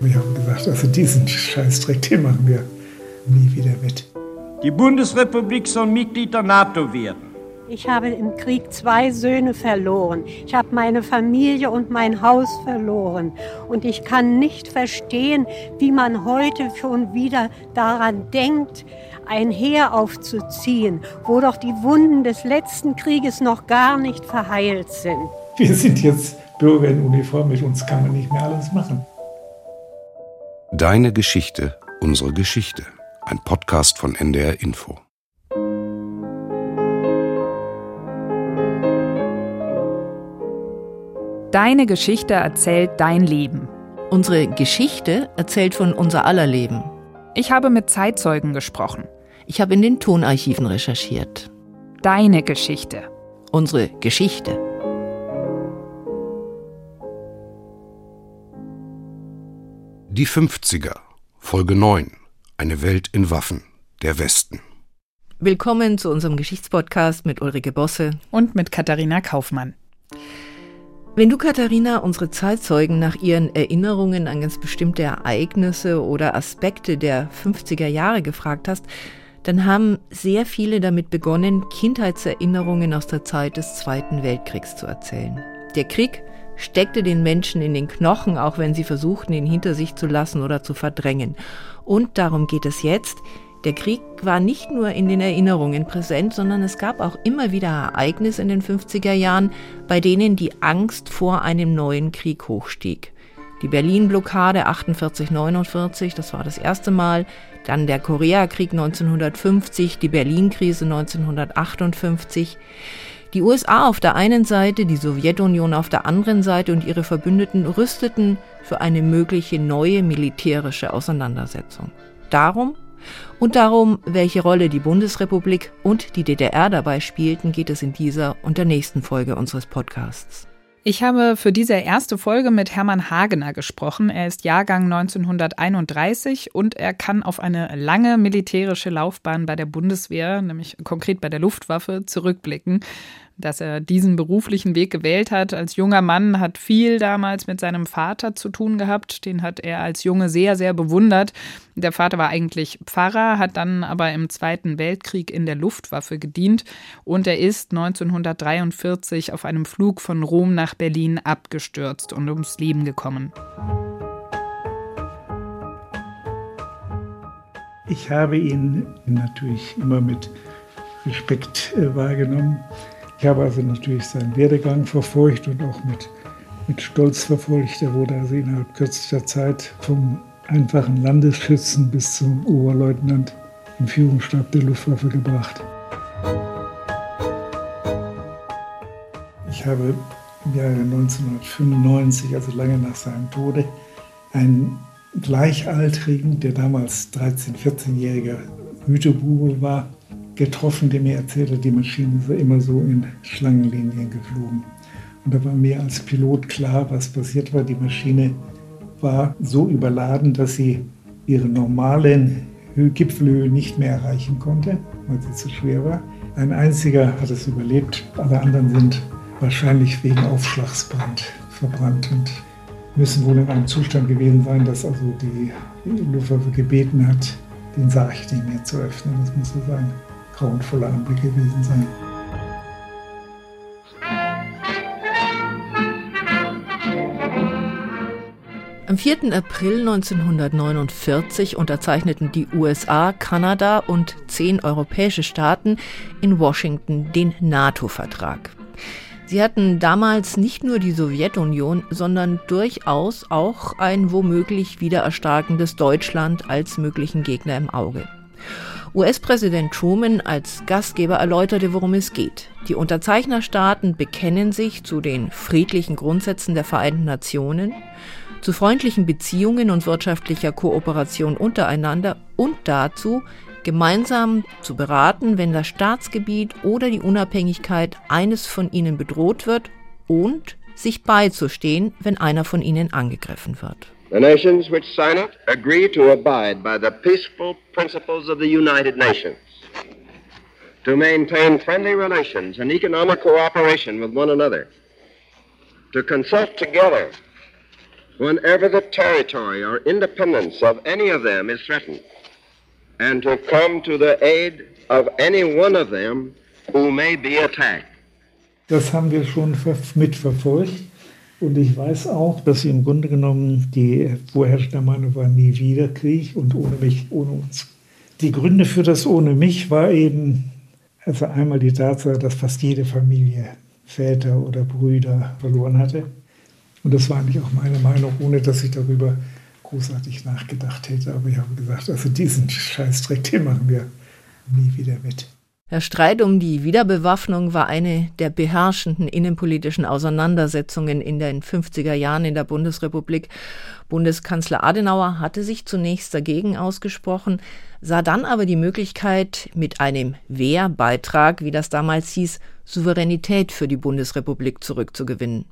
Wir haben gesagt, also diesen Scheißdreck, den machen wir nie wieder mit. Die Bundesrepublik soll Mitglied der NATO werden. Ich habe im Krieg zwei Söhne verloren. Ich habe meine Familie und mein Haus verloren. Und ich kann nicht verstehen, wie man heute schon wieder daran denkt, ein Heer aufzuziehen, wo doch die Wunden des letzten Krieges noch gar nicht verheilt sind. Wir sind jetzt Bürger in Uniform, mit uns kann man nicht mehr alles machen. Deine Geschichte, unsere Geschichte. Ein Podcast von NDR Info. Deine Geschichte erzählt dein Leben. Unsere Geschichte erzählt von unser aller Leben. Ich habe mit Zeitzeugen gesprochen. Ich habe in den Tonarchiven recherchiert. Deine Geschichte. Unsere Geschichte. Die 50er, Folge 9. Eine Welt in Waffen. Der Westen. Willkommen zu unserem Geschichtspodcast mit Ulrike Bosse und mit Katharina Kaufmann. Wenn du, Katharina, unsere Zeitzeugen nach ihren Erinnerungen an ganz bestimmte Ereignisse oder Aspekte der 50er Jahre gefragt hast, dann haben sehr viele damit begonnen, Kindheitserinnerungen aus der Zeit des Zweiten Weltkriegs zu erzählen. Der Krieg steckte den Menschen in den Knochen, auch wenn sie versuchten, ihn hinter sich zu lassen oder zu verdrängen. Und darum geht es jetzt. Der Krieg war nicht nur in den Erinnerungen präsent, sondern es gab auch immer wieder Ereignisse in den 50er Jahren, bei denen die Angst vor einem neuen Krieg hochstieg. Die Berlin-Blockade 48-49, das war das erste Mal, dann der Koreakrieg 1950, die Berlin-Krise 1958. Die USA auf der einen Seite, die Sowjetunion auf der anderen Seite und ihre Verbündeten rüsteten für eine mögliche neue militärische Auseinandersetzung. Darum und darum, welche Rolle die Bundesrepublik und die DDR dabei spielten, geht es in dieser und der nächsten Folge unseres Podcasts. Ich habe für diese erste Folge mit Hermann Hagener gesprochen. Er ist Jahrgang 1931 und er kann auf eine lange militärische Laufbahn bei der Bundeswehr, nämlich konkret bei der Luftwaffe, zurückblicken dass er diesen beruflichen Weg gewählt hat. Als junger Mann hat viel damals mit seinem Vater zu tun gehabt. Den hat er als Junge sehr, sehr bewundert. Der Vater war eigentlich Pfarrer, hat dann aber im Zweiten Weltkrieg in der Luftwaffe gedient und er ist 1943 auf einem Flug von Rom nach Berlin abgestürzt und ums Leben gekommen. Ich habe ihn natürlich immer mit Respekt äh, wahrgenommen. Ich habe also natürlich seinen Werdegang verfolgt und auch mit, mit Stolz verfolgt. Er wurde also innerhalb kürzester Zeit vom einfachen Landesschützen bis zum Oberleutnant im Führungsstab der Luftwaffe gebracht. Ich habe im Jahre 1995, also lange nach seinem Tode, einen Gleichaltrigen, der damals 13-, 14-jähriger Gütebube war, getroffen, der mir erzählte, die Maschine sei immer so in Schlangenlinien geflogen. Und da war mir als Pilot klar, was passiert war. Die Maschine war so überladen, dass sie ihre normalen Gipfelhöhe nicht mehr erreichen konnte, weil sie zu schwer war. Ein einziger hat es überlebt, alle anderen sind wahrscheinlich wegen Aufschlagsbrand verbrannt und müssen wohl in einem Zustand gewesen sein, dass also die Luftwaffe gebeten hat, den Sarg nicht mehr zu öffnen. Das muss so sein grauenvoller Anblick gewesen sein. Am 4. April 1949 unterzeichneten die USA, Kanada und zehn europäische Staaten in Washington den NATO-Vertrag. Sie hatten damals nicht nur die Sowjetunion, sondern durchaus auch ein womöglich wieder erstarkendes Deutschland als möglichen Gegner im Auge. US-Präsident Truman als Gastgeber erläuterte, worum es geht. Die Unterzeichnerstaaten bekennen sich zu den friedlichen Grundsätzen der Vereinten Nationen, zu freundlichen Beziehungen und wirtschaftlicher Kooperation untereinander und dazu, gemeinsam zu beraten, wenn das Staatsgebiet oder die Unabhängigkeit eines von ihnen bedroht wird und sich beizustehen, wenn einer von ihnen angegriffen wird. The nations which sign it agree to abide by the peaceful principles of the United Nations, to maintain friendly relations and economic cooperation with one another, to consult together whenever the territory or independence of any of them is threatened, and to come to the aid of any one of them who may be attacked. Das haben wir schon mitverfolgt. Und ich weiß auch, dass sie im Grunde genommen die vorherrschende Meinung war, nie wieder Krieg und ohne mich, ohne uns. Die Gründe für das ohne mich war eben, also einmal die Tatsache, dass fast jede Familie Väter oder Brüder verloren hatte. Und das war eigentlich auch meine Meinung, ohne dass ich darüber großartig nachgedacht hätte. Aber ich habe gesagt, also diesen Scheißdreck, den machen wir nie wieder mit. Der Streit um die Wiederbewaffnung war eine der beherrschenden innenpolitischen Auseinandersetzungen in den 50er Jahren in der Bundesrepublik. Bundeskanzler Adenauer hatte sich zunächst dagegen ausgesprochen, sah dann aber die Möglichkeit, mit einem Wehrbeitrag, wie das damals hieß, Souveränität für die Bundesrepublik zurückzugewinnen.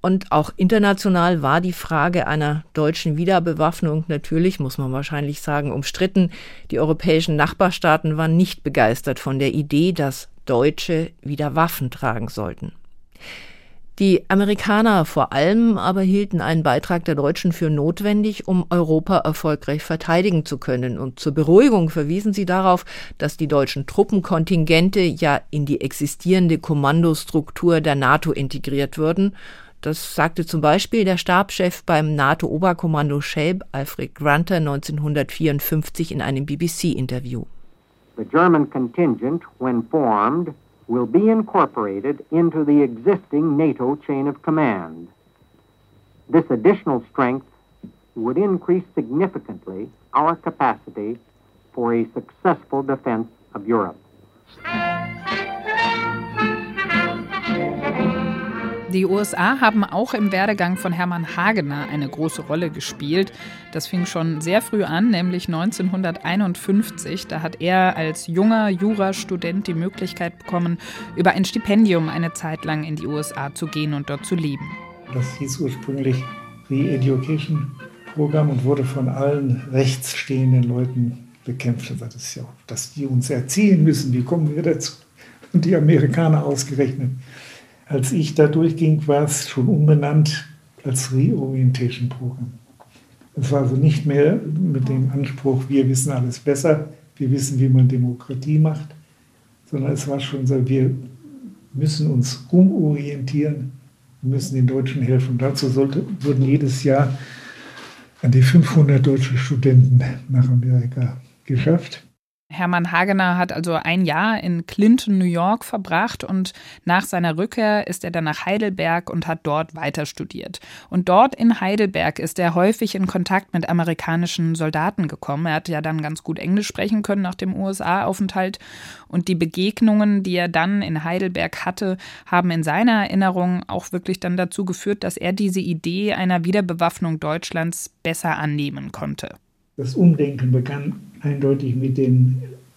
Und auch international war die Frage einer deutschen Wiederbewaffnung natürlich, muss man wahrscheinlich sagen, umstritten. Die europäischen Nachbarstaaten waren nicht begeistert von der Idee, dass Deutsche wieder Waffen tragen sollten. Die Amerikaner vor allem aber hielten einen Beitrag der Deutschen für notwendig, um Europa erfolgreich verteidigen zu können. Und zur Beruhigung verwiesen sie darauf, dass die deutschen Truppenkontingente ja in die existierende Kommandostruktur der NATO integriert würden. Das sagte zum Beispiel der Stabschef beim NATO-Oberkommando Schelb, Alfred Grunter, 1954 in einem BBC-Interview. The German contingent, when formed, will be incorporated into the existing NATO chain of command. This additional strength would increase significantly our capacity for a successful defense of Europe. Die USA haben auch im Werdegang von Hermann Hagener eine große Rolle gespielt. Das fing schon sehr früh an, nämlich 1951. Da hat er als junger Jurastudent die Möglichkeit bekommen, über ein Stipendium eine Zeit lang in die USA zu gehen und dort zu leben. Das hieß ursprünglich Re-Education Programm und wurde von allen rechtsstehenden Leuten bekämpft. Das ist ja dass die uns erziehen müssen. Wie kommen wir dazu? Und die Amerikaner ausgerechnet. Als ich da durchging, war es schon umbenannt als Reorientation Programm. Es war also nicht mehr mit dem Anspruch, wir wissen alles besser, wir wissen, wie man Demokratie macht, sondern es war schon so, wir müssen uns umorientieren, wir müssen den Deutschen helfen. dazu sollte, wurden jedes Jahr an die 500 deutsche Studenten nach Amerika geschafft. Hermann Hagener hat also ein Jahr in Clinton, New York verbracht und nach seiner Rückkehr ist er dann nach Heidelberg und hat dort weiter studiert. Und dort in Heidelberg ist er häufig in Kontakt mit amerikanischen Soldaten gekommen. Er hat ja dann ganz gut Englisch sprechen können nach dem USA-Aufenthalt und die Begegnungen, die er dann in Heidelberg hatte, haben in seiner Erinnerung auch wirklich dann dazu geführt, dass er diese Idee einer Wiederbewaffnung Deutschlands besser annehmen konnte. Das Umdenken begann eindeutig mit dem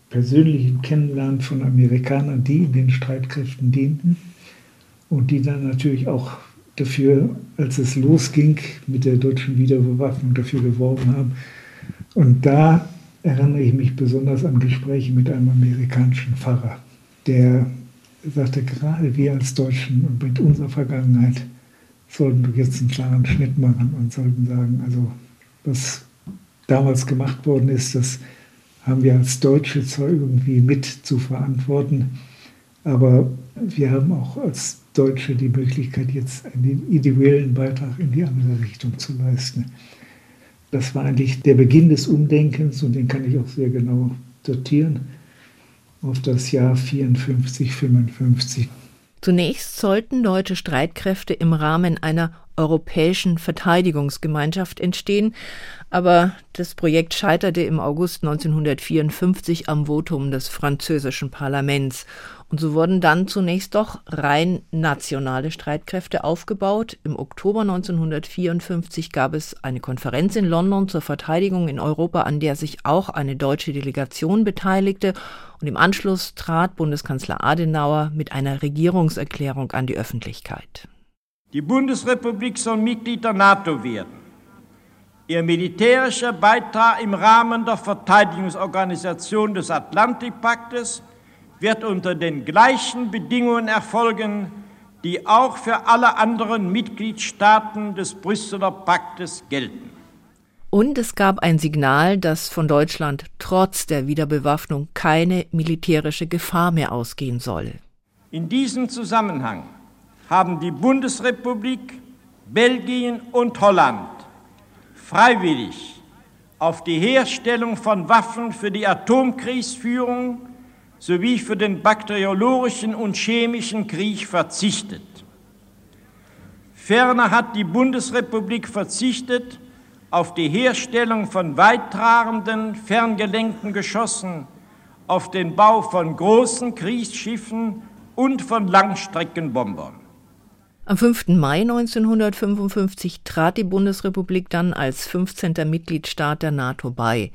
persönlichen Kennenlernen von Amerikanern, die in den Streitkräften dienten und die dann natürlich auch dafür, als es losging mit der deutschen Wiederbewaffnung, dafür geworben haben. Und da erinnere ich mich besonders an Gespräche mit einem amerikanischen Pfarrer, der sagte, gerade wir als Deutschen und mit unserer Vergangenheit sollten jetzt einen klaren Schnitt machen und sollten sagen, also was damals gemacht worden ist, das haben wir als Deutsche zwar irgendwie mit zu verantworten, aber wir haben auch als Deutsche die Möglichkeit, jetzt einen individuellen Beitrag in die andere Richtung zu leisten. Das war eigentlich der Beginn des Umdenkens und den kann ich auch sehr genau datieren auf das Jahr 54, 55. Zunächst sollten deutsche Streitkräfte im Rahmen einer europäischen Verteidigungsgemeinschaft entstehen, aber das Projekt scheiterte im August 1954 am Votum des französischen Parlaments und so wurden dann zunächst doch rein nationale Streitkräfte aufgebaut. Im Oktober 1954 gab es eine Konferenz in London zur Verteidigung in Europa, an der sich auch eine deutsche Delegation beteiligte. Und im Anschluss trat Bundeskanzler Adenauer mit einer Regierungserklärung an die Öffentlichkeit. Die Bundesrepublik soll Mitglied der NATO werden. Ihr militärischer Beitrag im Rahmen der Verteidigungsorganisation des Atlantikpaktes wird unter den gleichen Bedingungen erfolgen die auch für alle anderen Mitgliedstaaten des Brüsseler Paktes gelten. Und es gab ein Signal, dass von Deutschland trotz der Wiederbewaffnung keine militärische Gefahr mehr ausgehen solle. In diesem Zusammenhang haben die Bundesrepublik, Belgien und Holland freiwillig auf die Herstellung von Waffen für die Atomkriegsführung sowie für den bakteriologischen und chemischen Krieg verzichtet. Ferner hat die Bundesrepublik verzichtet auf die Herstellung von weittragenden, ferngelenkten Geschossen, auf den Bau von großen Kriegsschiffen und von Langstreckenbombern. Am 5. Mai 1955 trat die Bundesrepublik dann als 15. Mitgliedstaat der NATO bei.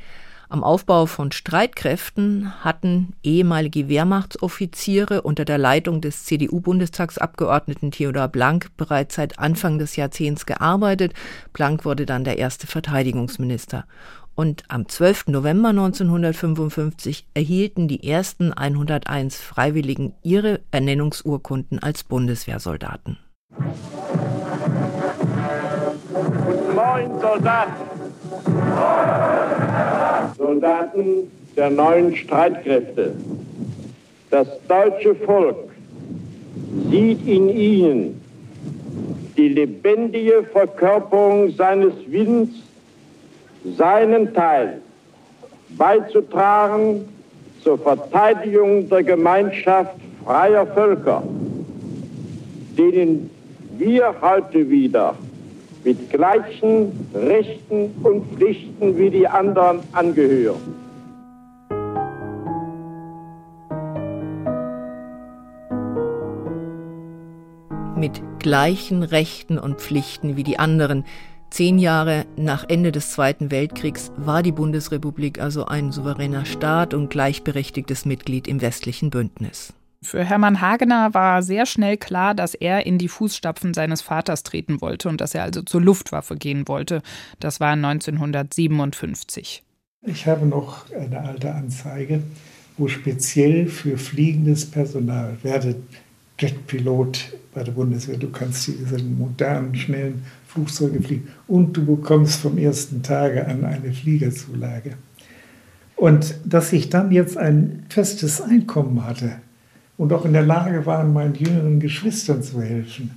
Am Aufbau von Streitkräften hatten ehemalige Wehrmachtsoffiziere unter der Leitung des CDU-Bundestagsabgeordneten Theodor Blank bereits seit Anfang des Jahrzehnts gearbeitet. Blank wurde dann der erste Verteidigungsminister. Und am 12. November 1955 erhielten die ersten 101 Freiwilligen ihre Ernennungsurkunden als Bundeswehrsoldaten. Moin Soldaten! Soldaten der neuen Streitkräfte. Das deutsche Volk sieht in ihnen die lebendige Verkörperung seines Willens, seinen Teil beizutragen zur Verteidigung der Gemeinschaft freier Völker, denen wir heute wieder mit gleichen Rechten und Pflichten wie die anderen angehören. Mit gleichen Rechten und Pflichten wie die anderen. Zehn Jahre nach Ende des Zweiten Weltkriegs war die Bundesrepublik also ein souveräner Staat und gleichberechtigtes Mitglied im westlichen Bündnis. Für Hermann Hagener war sehr schnell klar, dass er in die Fußstapfen seines Vaters treten wollte und dass er also zur Luftwaffe gehen wollte. Das war 1957. Ich habe noch eine alte Anzeige, wo speziell für fliegendes Personal, werde Jetpilot bei der Bundeswehr, du kannst diese modernen, schnellen Flugzeuge fliegen und du bekommst vom ersten Tage an eine Fliegerzulage. Und dass ich dann jetzt ein festes Einkommen hatte, und auch in der Lage waren, meinen jüngeren Geschwistern zu helfen.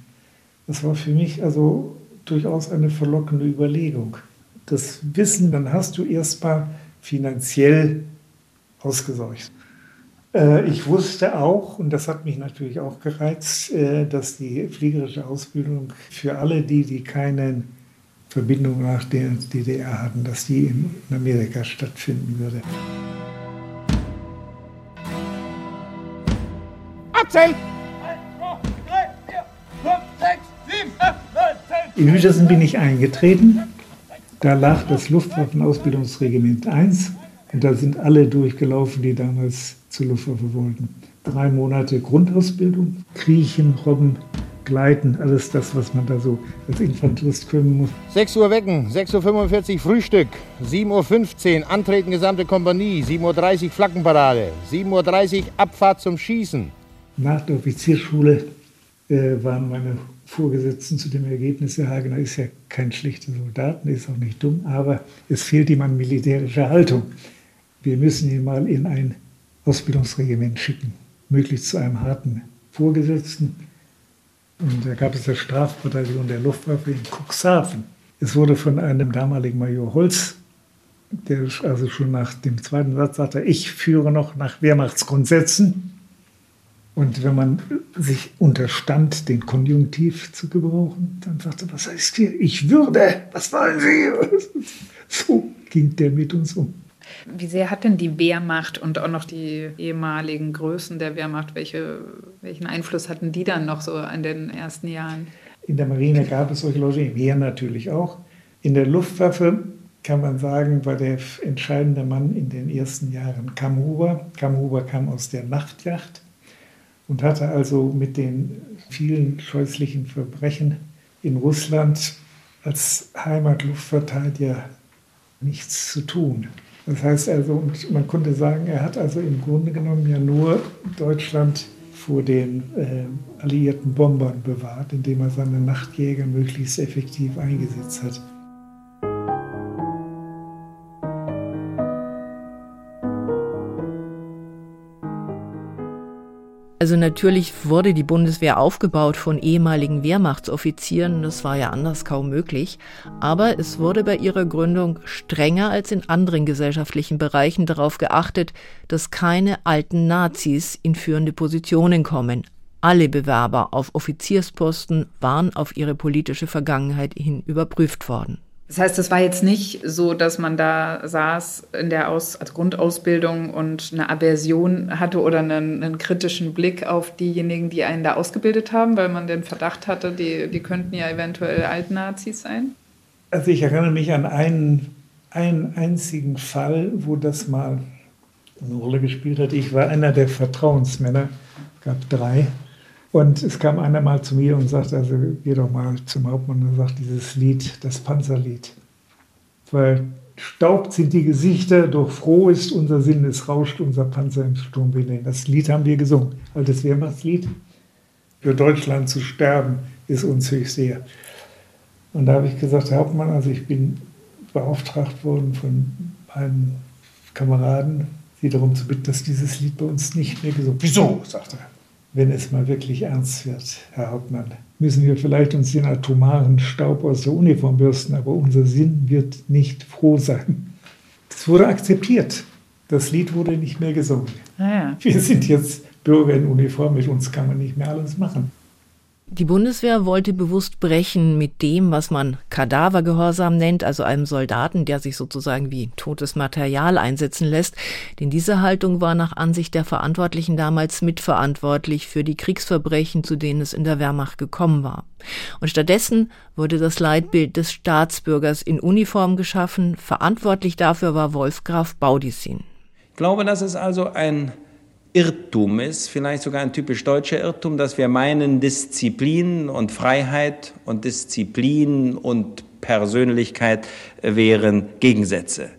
Das war für mich also durchaus eine verlockende Überlegung. Das Wissen, dann hast du erstmal finanziell ausgesorgt. Äh, ich wusste auch, und das hat mich natürlich auch gereizt, äh, dass die fliegerische Ausbildung für alle die, die keine Verbindung nach der DDR hatten, dass die in Amerika stattfinden würde. Abzählen! In Hütersen bin ich eingetreten. Da lag das Luftwaffenausbildungsregiment 1 und da sind alle durchgelaufen, die damals zur Luftwaffe wollten. Drei Monate Grundausbildung, Kriechen, Robben, Gleiten, alles das, was man da so als Infanterist können muss. 6 Uhr wecken, 6.45 Uhr Frühstück, 7.15 Uhr Antreten gesamte Kompanie, 7.30 Uhr Flaggenparade, 7.30 Uhr Abfahrt zum Schießen nach der Offizierschule äh, waren meine Vorgesetzten zu dem Ergebnis, Herr Hagener ist ja kein schlechter Soldat, ist auch nicht dumm, aber es fehlt ihm an militärischer Haltung. Wir müssen ihn mal in ein Ausbildungsregiment schicken, möglichst zu einem harten Vorgesetzten. Und da gab es das Strafbataillon der Luftwaffe in Cuxhaven. Es wurde von einem damaligen Major Holz, der also schon nach dem zweiten Satz sagte, ich führe noch nach Wehrmachtsgrundsätzen. Und wenn man sich unterstand, den Konjunktiv zu gebrauchen, dann sagte, was heißt hier? Ich würde, was wollen Sie? So ging der mit uns um. Wie sehr hat denn die Wehrmacht und auch noch die ehemaligen Größen der Wehrmacht, welche, welchen Einfluss hatten die dann noch so an den ersten Jahren? In der Marine gab es solche Leute, im Heer natürlich auch. In der Luftwaffe kann man sagen, war der entscheidende Mann in den ersten Jahren Kamhuber. Kamhuber kam aus der Nachtjacht und hatte also mit den vielen scheußlichen Verbrechen in Russland als Heimatluftverteidiger nichts zu tun. Das heißt also, und man konnte sagen, er hat also im Grunde genommen ja nur Deutschland vor den äh, alliierten Bombern bewahrt, indem er seine Nachtjäger möglichst effektiv eingesetzt hat. Also natürlich wurde die Bundeswehr aufgebaut von ehemaligen Wehrmachtsoffizieren, das war ja anders kaum möglich, aber es wurde bei ihrer Gründung strenger als in anderen gesellschaftlichen Bereichen darauf geachtet, dass keine alten Nazis in führende Positionen kommen. Alle Bewerber auf Offiziersposten waren auf ihre politische Vergangenheit hin überprüft worden. Das heißt, es war jetzt nicht so, dass man da saß in der Aus als Grundausbildung und eine Aversion hatte oder einen, einen, kritischen Blick auf diejenigen, die einen da ausgebildet haben, weil man den Verdacht hatte, die, die könnten ja eventuell Altnazis sein? Also ich erinnere mich an einen, einen einzigen Fall, wo das mal eine Rolle gespielt hat. Ich war einer der Vertrauensmänner, es gab drei. Und es kam einer mal zu mir und sagte, also geh doch mal zum Hauptmann und sagt dieses Lied, das Panzerlied. Weil staubt sind die Gesichter, doch froh ist unser Sinn, es rauscht unser Panzer im Sturm. Das Lied haben wir gesungen, altes Wehrmachtslied. Für Deutschland zu sterben ist uns höchst sehr. Und da habe ich gesagt, Herr Hauptmann, also ich bin beauftragt worden von meinen Kameraden, Sie darum zu bitten, dass dieses Lied bei uns nicht mehr gesungen wird. Wieso? sagt er wenn es mal wirklich ernst wird, Herr Hauptmann, müssen wir vielleicht uns den atomaren Staub aus der Uniform bürsten, aber unser Sinn wird nicht froh sein. Das wurde akzeptiert. Das Lied wurde nicht mehr gesungen. Ah ja. Wir sind jetzt Bürger in Uniform, mit uns kann man nicht mehr alles machen. Die Bundeswehr wollte bewusst brechen mit dem, was man Kadavergehorsam nennt, also einem Soldaten, der sich sozusagen wie totes Material einsetzen lässt. Denn diese Haltung war nach Ansicht der Verantwortlichen damals mitverantwortlich für die Kriegsverbrechen, zu denen es in der Wehrmacht gekommen war. Und stattdessen wurde das Leitbild des Staatsbürgers in Uniform geschaffen. Verantwortlich dafür war Wolfgraf Baudissin. Ich glaube, das ist also ein Irrtum ist, vielleicht sogar ein typisch deutscher Irrtum, dass wir meinen, Disziplin und Freiheit und Disziplin und Persönlichkeit wären Gegensätze.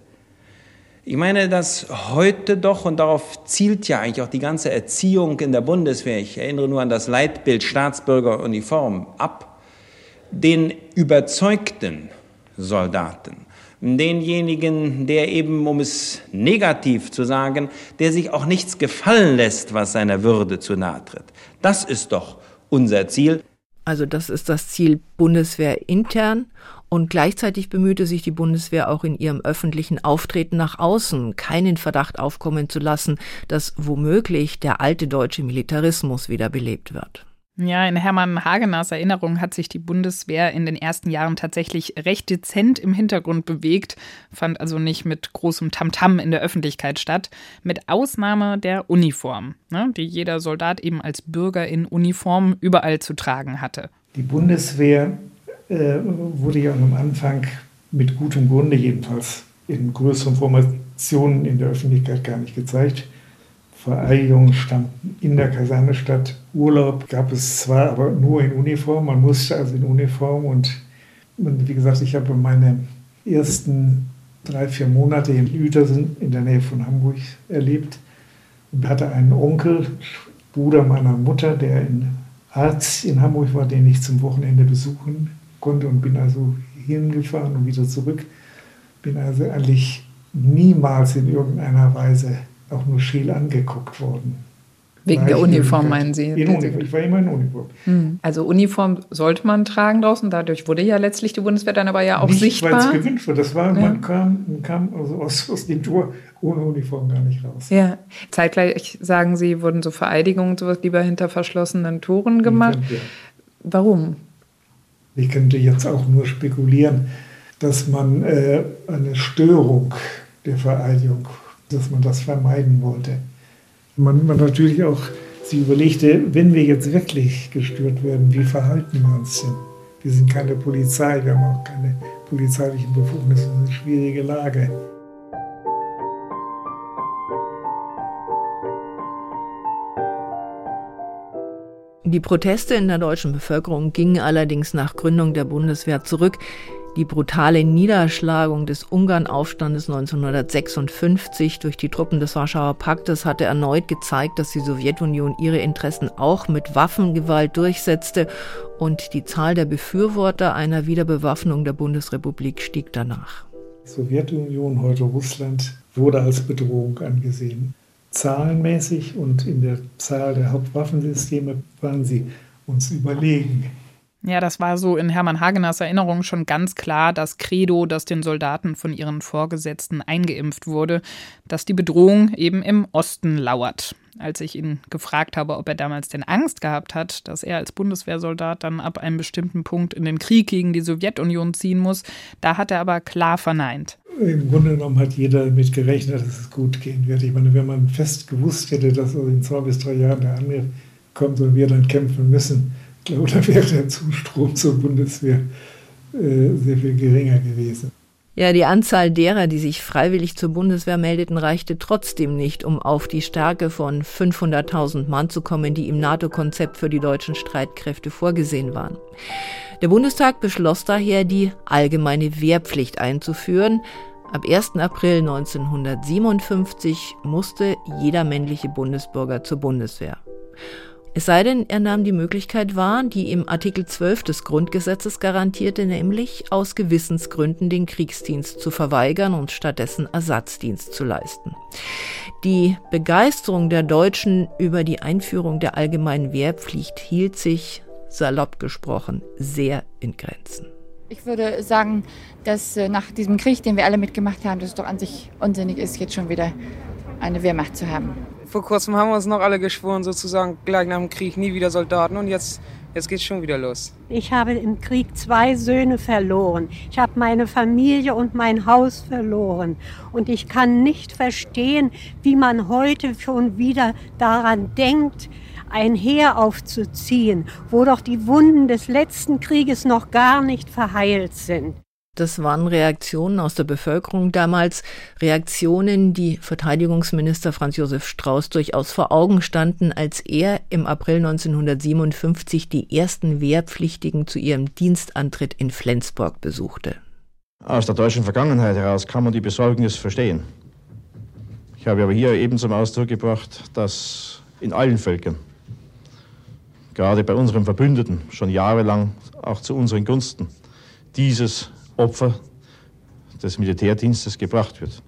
Ich meine, dass heute doch, und darauf zielt ja eigentlich auch die ganze Erziehung in der Bundeswehr, ich erinnere nur an das Leitbild Staatsbürgeruniform ab, den überzeugten Soldaten denjenigen, der eben, um es negativ zu sagen, der sich auch nichts gefallen lässt, was seiner Würde zu nahe tritt. Das ist doch unser Ziel. Also das ist das Ziel Bundeswehr intern und gleichzeitig bemühte sich die Bundeswehr auch in ihrem öffentlichen Auftreten nach außen, keinen Verdacht aufkommen zu lassen, dass womöglich der alte deutsche Militarismus wiederbelebt wird. Ja, in Hermann Hageners Erinnerung hat sich die Bundeswehr in den ersten Jahren tatsächlich recht dezent im Hintergrund bewegt, fand also nicht mit großem Tamtam in der Öffentlichkeit statt, mit Ausnahme der Uniform, ne, die jeder Soldat eben als Bürger in Uniform überall zu tragen hatte. Die Bundeswehr äh, wurde ja am Anfang mit gutem Grunde jedenfalls in größeren Formationen in der Öffentlichkeit gar nicht gezeigt. Vereidigungen stammten in der Kaserne statt. Urlaub gab es zwar, aber nur in Uniform. Man musste also in Uniform. Und, und wie gesagt, ich habe meine ersten drei, vier Monate in Uetersen in der Nähe von Hamburg erlebt und hatte einen Onkel, Bruder meiner Mutter, der ein Arzt in Hamburg war, den ich zum Wochenende besuchen konnte und bin also hingefahren und wieder zurück. Bin also eigentlich niemals in irgendeiner Weise auch nur scheel angeguckt worden. Wegen der Uniform, meinen Sie? In Uniform. Ich war immer in Uniform. Hm. Also Uniform sollte man tragen draußen. Dadurch wurde ja letztlich die Bundeswehr dann aber ja auch nicht, sichtbar. weil es gewünscht wurde. Das war, ja. man kam, man kam also aus, aus dem Tor ohne Uniform gar nicht raus. Ja. Zeitgleich sagen Sie, wurden so Vereidigungen sowas lieber hinter verschlossenen Toren gemacht. Ja. Warum? Ich könnte jetzt auch nur spekulieren, dass man äh, eine Störung der Vereidigung dass man das vermeiden wollte. Man, man natürlich auch sich überlegte, wenn wir jetzt wirklich gestört werden, wie verhalten wir uns denn? Wir sind keine Polizei, wir haben auch keine polizeilichen Befugnisse, das ist eine schwierige Lage. Die Proteste in der deutschen Bevölkerung gingen allerdings nach Gründung der Bundeswehr zurück. Die brutale Niederschlagung des Ungarnaufstandes 1956 durch die Truppen des Warschauer Paktes hatte erneut gezeigt, dass die Sowjetunion ihre Interessen auch mit Waffengewalt durchsetzte und die Zahl der Befürworter einer Wiederbewaffnung der Bundesrepublik stieg danach. Die Sowjetunion, heute Russland, wurde als Bedrohung angesehen. Zahlenmäßig und in der Zahl der Hauptwaffensysteme waren sie uns überlegen. Ja, das war so in Hermann Hageners Erinnerung schon ganz klar das Credo, das den Soldaten von ihren Vorgesetzten eingeimpft wurde, dass die Bedrohung eben im Osten lauert. Als ich ihn gefragt habe, ob er damals denn Angst gehabt hat, dass er als Bundeswehrsoldat dann ab einem bestimmten Punkt in den Krieg gegen die Sowjetunion ziehen muss, da hat er aber klar verneint. Im Grunde genommen hat jeder damit gerechnet, dass es gut gehen wird. Ich meine, wenn man fest gewusst hätte, dass in zwei bis drei Jahren der Angriff kommt und wir dann kämpfen müssen, glaube, da wäre der Zustrom zur Bundeswehr äh, sehr viel geringer gewesen. Ja, die Anzahl derer, die sich freiwillig zur Bundeswehr meldeten, reichte trotzdem nicht, um auf die Stärke von 500.000 Mann zu kommen, die im NATO-Konzept für die deutschen Streitkräfte vorgesehen waren. Der Bundestag beschloss daher, die allgemeine Wehrpflicht einzuführen. Ab 1. April 1957 musste jeder männliche Bundesbürger zur Bundeswehr. Es sei denn, er nahm die Möglichkeit wahr, die im Artikel 12 des Grundgesetzes garantierte, nämlich aus Gewissensgründen den Kriegsdienst zu verweigern und stattdessen Ersatzdienst zu leisten. Die Begeisterung der Deutschen über die Einführung der allgemeinen Wehrpflicht hielt sich, salopp gesprochen, sehr in Grenzen. Ich würde sagen, dass äh, nach diesem Krieg, den wir alle mitgemacht haben, dass es doch an sich unsinnig ist, jetzt schon wieder eine Wehrmacht zu haben. Vor kurzem haben wir uns noch alle geschworen, sozusagen gleich nach dem Krieg nie wieder Soldaten und jetzt Jetzt geht's schon wieder los. Ich habe im Krieg zwei Söhne verloren. Ich habe meine Familie und mein Haus verloren. Und ich kann nicht verstehen, wie man heute schon wieder daran denkt, ein Heer aufzuziehen, wo doch die Wunden des letzten Krieges noch gar nicht verheilt sind. Das waren Reaktionen aus der Bevölkerung damals, Reaktionen, die Verteidigungsminister Franz Josef Strauß durchaus vor Augen standen, als er im April 1957 die ersten Wehrpflichtigen zu ihrem Dienstantritt in Flensburg besuchte. Aus der deutschen Vergangenheit heraus kann man die Besorgnis verstehen. Ich habe aber hier eben zum Ausdruck gebracht, dass in allen Völkern, gerade bei unseren Verbündeten, schon jahrelang auch zu unseren Gunsten, dieses Opfer des Militärdienstes gebracht wird.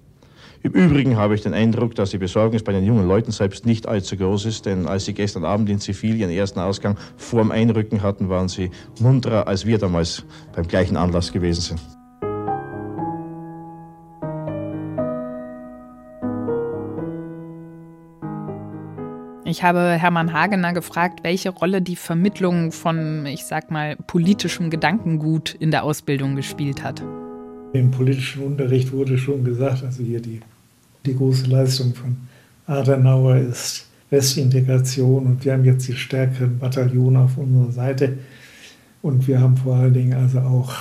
Im Übrigen habe ich den Eindruck, dass die Besorgnis bei den jungen Leuten selbst nicht allzu groß ist, denn als sie gestern Abend in Zivil ihren ersten Ausgang vorm Einrücken hatten, waren sie munterer, als wir damals beim gleichen Anlass gewesen sind. Ich habe Hermann Hagener gefragt, welche Rolle die Vermittlung von, ich sag mal, politischem Gedankengut in der Ausbildung gespielt hat. Im politischen Unterricht wurde schon gesagt, also hier die, die große Leistung von Adenauer ist Westintegration und wir haben jetzt die stärkeren Bataillone auf unserer Seite und wir haben vor allen Dingen also auch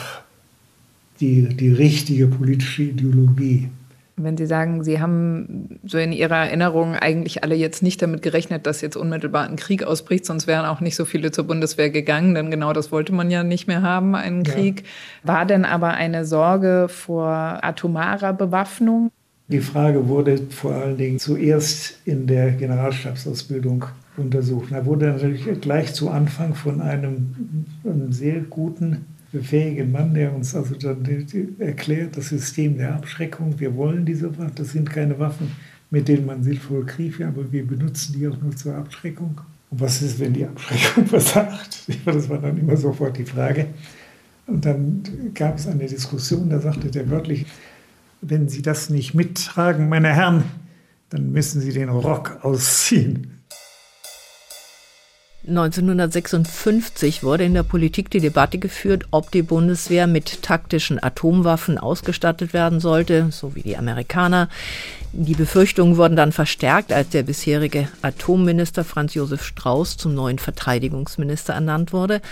die, die richtige politische Ideologie. Wenn Sie sagen, Sie haben so in Ihrer Erinnerung eigentlich alle jetzt nicht damit gerechnet, dass jetzt unmittelbar ein Krieg ausbricht, sonst wären auch nicht so viele zur Bundeswehr gegangen, denn genau das wollte man ja nicht mehr haben, einen Krieg. Ja. War denn aber eine Sorge vor atomarer Bewaffnung? Die Frage wurde vor allen Dingen zuerst in der Generalstabsausbildung untersucht. Da wurde natürlich gleich zu Anfang von einem, einem sehr guten fähigen Mann, der uns also dann erklärt, das System der Abschreckung, wir wollen diese Waffen, das sind keine Waffen, mit denen man sinnvoll kriegt, aber wir benutzen die auch nur zur Abschreckung. Und was ist, wenn die Abschreckung versagt? Das war dann immer sofort die Frage. Und dann gab es eine Diskussion, da sagte der wörtlich, wenn Sie das nicht mittragen, meine Herren, dann müssen Sie den Rock ausziehen. 1956 wurde in der Politik die Debatte geführt, ob die Bundeswehr mit taktischen Atomwaffen ausgestattet werden sollte, so wie die Amerikaner. Die Befürchtungen wurden dann verstärkt, als der bisherige Atomminister Franz Josef Strauß zum neuen Verteidigungsminister ernannt wurde.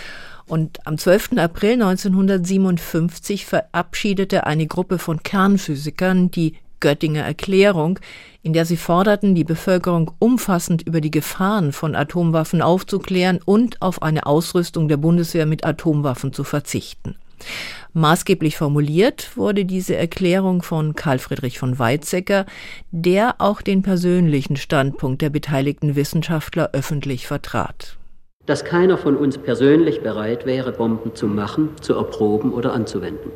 Und am 12. April 1957 verabschiedete eine Gruppe von Kernphysikern die Göttinger Erklärung, in der sie forderten, die Bevölkerung umfassend über die Gefahren von Atomwaffen aufzuklären und auf eine Ausrüstung der Bundeswehr mit Atomwaffen zu verzichten. Maßgeblich formuliert wurde diese Erklärung von Karl Friedrich von Weizsäcker, der auch den persönlichen Standpunkt der beteiligten Wissenschaftler öffentlich vertrat. Dass keiner von uns persönlich bereit wäre, Bomben zu machen, zu erproben oder anzuwenden.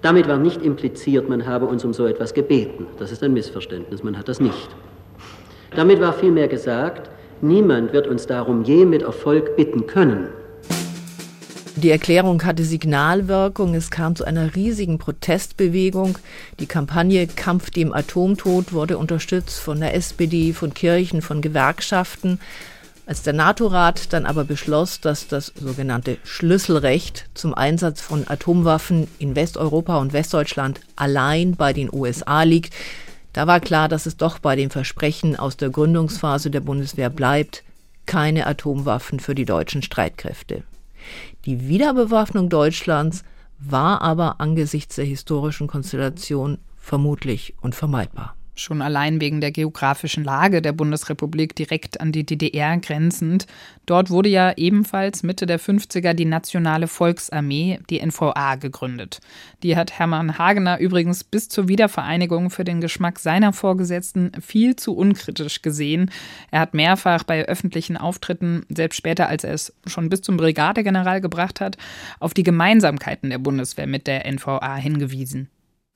Damit war nicht impliziert, man habe uns um so etwas gebeten. Das ist ein Missverständnis, man hat das nicht. Damit war vielmehr gesagt, niemand wird uns darum je mit Erfolg bitten können. Die Erklärung hatte Signalwirkung. Es kam zu einer riesigen Protestbewegung. Die Kampagne Kampf dem Atomtod wurde unterstützt von der SPD, von Kirchen, von Gewerkschaften. Als der NATO-Rat dann aber beschloss, dass das sogenannte Schlüsselrecht zum Einsatz von Atomwaffen in Westeuropa und Westdeutschland allein bei den USA liegt, da war klar, dass es doch bei dem Versprechen aus der Gründungsphase der Bundeswehr bleibt, keine Atomwaffen für die deutschen Streitkräfte. Die Wiederbewaffnung Deutschlands war aber angesichts der historischen Konstellation vermutlich unvermeidbar schon allein wegen der geografischen Lage der Bundesrepublik direkt an die DDR grenzend. Dort wurde ja ebenfalls Mitte der 50er die Nationale Volksarmee, die NVA, gegründet. Die hat Hermann Hagener übrigens bis zur Wiedervereinigung für den Geschmack seiner Vorgesetzten viel zu unkritisch gesehen. Er hat mehrfach bei öffentlichen Auftritten, selbst später als er es schon bis zum Brigadegeneral gebracht hat, auf die Gemeinsamkeiten der Bundeswehr mit der NVA hingewiesen.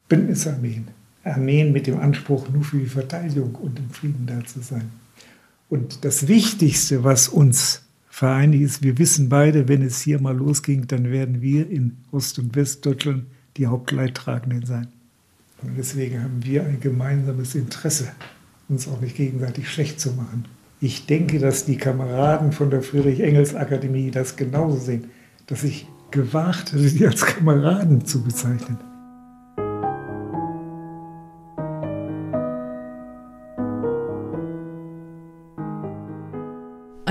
Bündnisarmeen Armeen mit dem Anspruch, nur für die Verteidigung und im Frieden da zu sein. Und das Wichtigste, was uns vereinigt, ist, wir wissen beide, wenn es hier mal losging, dann werden wir in Ost- und Westdeutschland die Hauptleidtragenden sein. Und deswegen haben wir ein gemeinsames Interesse, uns auch nicht gegenseitig schlecht zu machen. Ich denke, dass die Kameraden von der Friedrich-Engels-Akademie das genauso sehen, dass ich gewagt hätte, sie als Kameraden zu bezeichnen.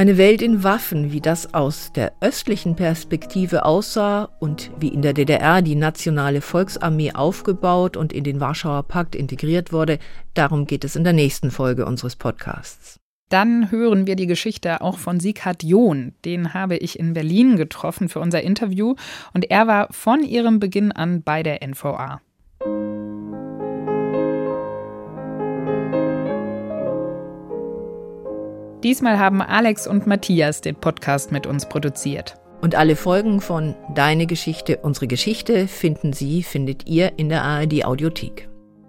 Eine Welt in Waffen, wie das aus der östlichen Perspektive aussah und wie in der DDR die nationale Volksarmee aufgebaut und in den Warschauer Pakt integriert wurde, darum geht es in der nächsten Folge unseres Podcasts. Dann hören wir die Geschichte auch von Sieghard John. Den habe ich in Berlin getroffen für unser Interview und er war von ihrem Beginn an bei der NVA. Diesmal haben Alex und Matthias den Podcast mit uns produziert. Und alle Folgen von Deine Geschichte, unsere Geschichte finden Sie, findet ihr in der ARD Audiothek.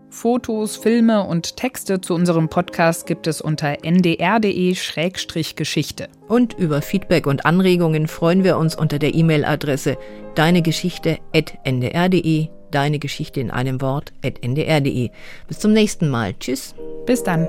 Fotos, Filme und Texte zu unserem Podcast gibt es unter ndr.de-geschichte. Und über Feedback und Anregungen freuen wir uns unter der E-Mail-Adresse deinegeschichte.ndr.de, deine Geschichte in einem Wort ndr.de. Bis zum nächsten Mal. Tschüss. Bis dann.